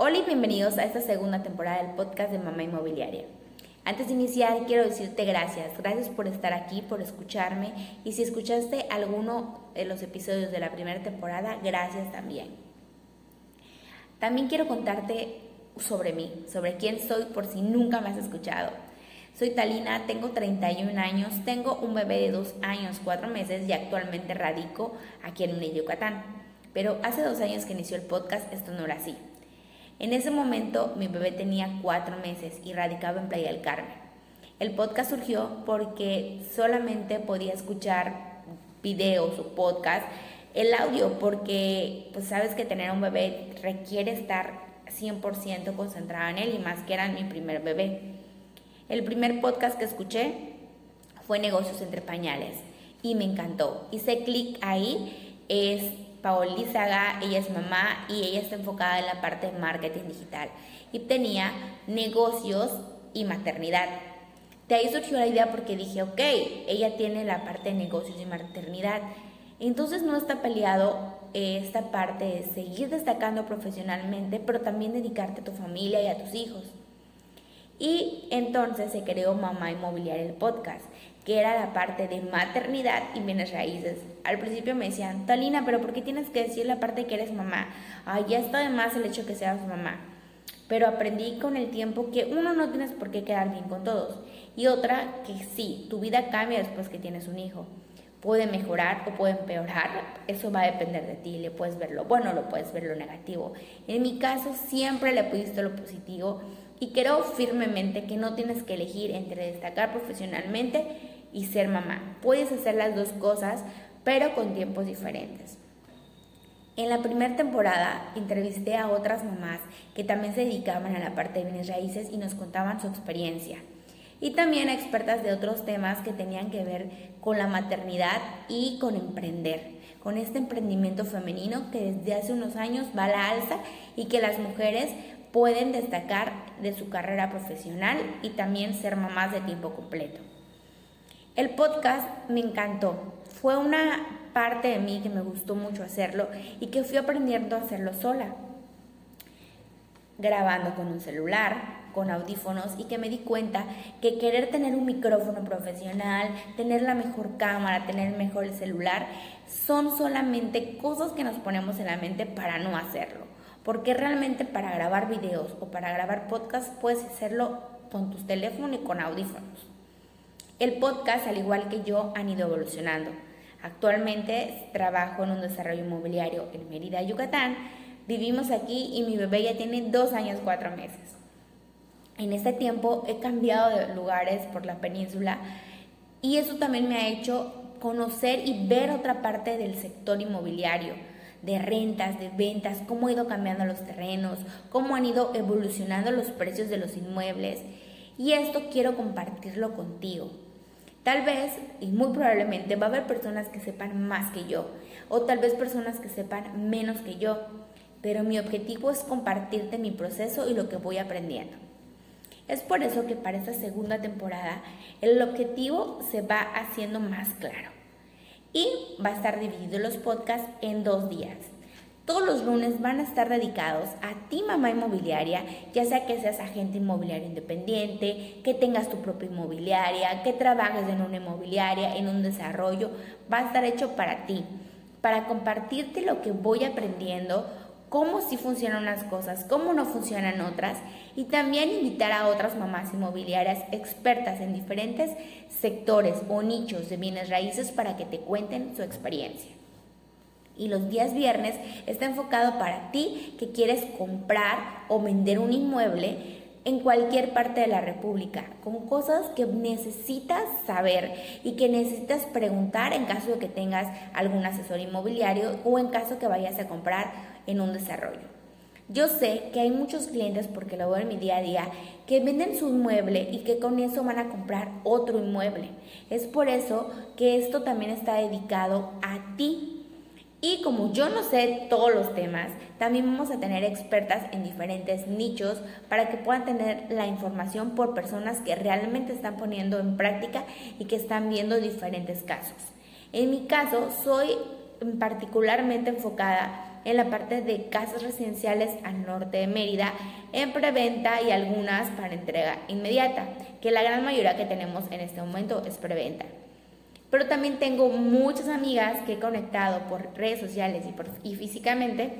Hola y bienvenidos a esta segunda temporada del podcast de Mamá Inmobiliaria. Antes de iniciar, quiero decirte gracias. Gracias por estar aquí, por escucharme. Y si escuchaste alguno de los episodios de la primera temporada, gracias también. También quiero contarte sobre mí, sobre quién soy por si nunca me has escuchado. Soy Talina, tengo 31 años, tengo un bebé de 2 años, 4 meses y actualmente radico aquí en Yucatán. Pero hace dos años que inició el podcast esto no era así. En ese momento mi bebé tenía cuatro meses y radicaba en Playa del Carmen. El podcast surgió porque solamente podía escuchar videos o podcast, el audio, porque pues sabes que tener un bebé requiere estar 100% concentrada en él y más que era mi primer bebé. El primer podcast que escuché fue Negocios entre Pañales y me encantó. Hice clic ahí, es Paola Lizaga, ella es mamá y ella está enfocada en la parte de marketing digital y tenía negocios y maternidad. De ahí surgió la idea porque dije, ok, ella tiene la parte de negocios y maternidad. Entonces no está peleado eh, esta parte de seguir destacando profesionalmente, pero también dedicarte a tu familia y a tus hijos. Y entonces se creó Mamá Inmobiliaria el podcast, que era la parte de maternidad y bienes raíces. Al principio me decían, Talina, pero ¿por qué tienes que decir la parte que eres mamá? Ay, ya está de más el hecho que seas mamá. Pero aprendí con el tiempo que uno no tienes por qué quedar bien con todos. Y otra, que sí, tu vida cambia después que tienes un hijo. Puede mejorar o puede empeorar, eso va a depender de ti. Le puedes ver lo bueno, lo puedes ver lo negativo. En mi caso, siempre le pudiste lo positivo y creo firmemente que no tienes que elegir entre destacar profesionalmente y ser mamá. Puedes hacer las dos cosas, pero con tiempos diferentes. En la primera temporada entrevisté a otras mamás que también se dedicaban a la parte de bienes raíces y nos contaban su experiencia. Y también a expertas de otros temas que tenían que ver con la maternidad y con emprender, con este emprendimiento femenino que desde hace unos años va a la alza y que las mujeres pueden destacar de su carrera profesional y también ser mamás de tiempo completo. El podcast me encantó. Fue una parte de mí que me gustó mucho hacerlo y que fui aprendiendo a hacerlo sola. Grabando con un celular, con audífonos y que me di cuenta que querer tener un micrófono profesional, tener la mejor cámara, tener mejor el celular, son solamente cosas que nos ponemos en la mente para no hacerlo. Porque realmente para grabar videos o para grabar podcast puedes hacerlo con tus teléfonos y con audífonos. El podcast, al igual que yo, han ido evolucionando. Actualmente trabajo en un desarrollo inmobiliario en Mérida, Yucatán. Vivimos aquí y mi bebé ya tiene dos años, cuatro meses. En este tiempo he cambiado de lugares por la península y eso también me ha hecho conocer y ver otra parte del sector inmobiliario de rentas, de ventas, cómo ha ido cambiando los terrenos, cómo han ido evolucionando los precios de los inmuebles. Y esto quiero compartirlo contigo. Tal vez y muy probablemente va a haber personas que sepan más que yo o tal vez personas que sepan menos que yo, pero mi objetivo es compartirte mi proceso y lo que voy aprendiendo. Es por eso que para esta segunda temporada el objetivo se va haciendo más claro y va a estar dividido los podcasts en dos días. Todos los lunes van a estar dedicados a ti, mamá inmobiliaria, ya sea que seas agente inmobiliario independiente, que tengas tu propia inmobiliaria, que trabajes en una inmobiliaria, en un desarrollo, va a estar hecho para ti, para compartirte lo que voy aprendiendo, cómo sí funcionan unas cosas, cómo no funcionan otras y también invitar a otras mamás inmobiliarias expertas en diferentes sectores o nichos de bienes raíces para que te cuenten su experiencia. Y los días viernes está enfocado para ti que quieres comprar o vender un inmueble en cualquier parte de la República, con cosas que necesitas saber y que necesitas preguntar en caso de que tengas algún asesor inmobiliario o en caso que vayas a comprar en un desarrollo. Yo sé que hay muchos clientes, porque lo veo en mi día a día, que venden su inmueble y que con eso van a comprar otro inmueble. Es por eso que esto también está dedicado a ti y como yo no sé todos los temas, también vamos a tener expertas en diferentes nichos para que puedan tener la información por personas que realmente están poniendo en práctica y que están viendo diferentes casos. En mi caso, soy particularmente enfocada en la parte de casas residenciales al norte de Mérida en preventa y algunas para entrega inmediata, que la gran mayoría que tenemos en este momento es preventa. Pero también tengo muchas amigas que he conectado por redes sociales y, y físicamente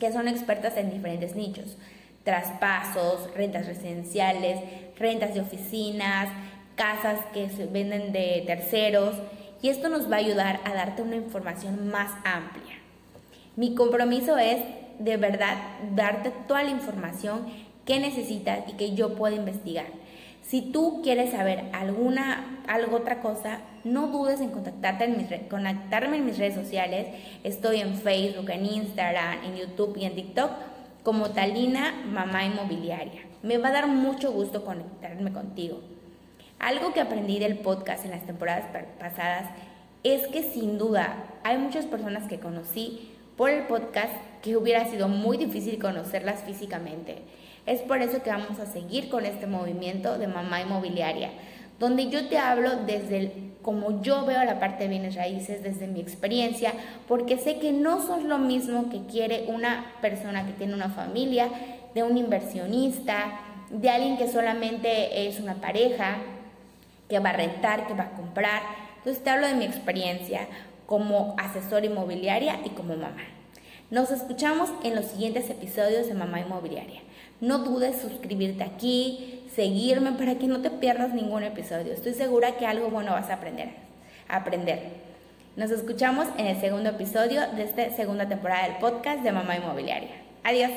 que son expertas en diferentes nichos. Traspasos, rentas residenciales, rentas de oficinas, casas que se venden de terceros. Y esto nos va a ayudar a darte una información más amplia. Mi compromiso es de verdad darte toda la información que necesitas y que yo pueda investigar. Si tú quieres saber alguna, algo otra cosa, no dudes en contactarte en mis, conectarme en mis redes sociales. Estoy en Facebook, en Instagram, en YouTube y en TikTok como Talina Mamá Inmobiliaria. Me va a dar mucho gusto conectarme contigo. Algo que aprendí del podcast en las temporadas pasadas es que sin duda hay muchas personas que conocí por el podcast que hubiera sido muy difícil conocerlas físicamente. Es por eso que vamos a seguir con este movimiento de mamá inmobiliaria, donde yo te hablo desde el, como yo veo la parte de bienes raíces, desde mi experiencia, porque sé que no son lo mismo que quiere una persona que tiene una familia, de un inversionista, de alguien que solamente es una pareja, que va a rentar, que va a comprar. Entonces te hablo de mi experiencia como asesora inmobiliaria y como mamá. Nos escuchamos en los siguientes episodios de Mamá Inmobiliaria. No dudes suscribirte aquí, seguirme para que no te pierdas ningún episodio. Estoy segura que algo bueno vas a aprender. aprender. Nos escuchamos en el segundo episodio de esta segunda temporada del podcast de Mamá Inmobiliaria. Adiós.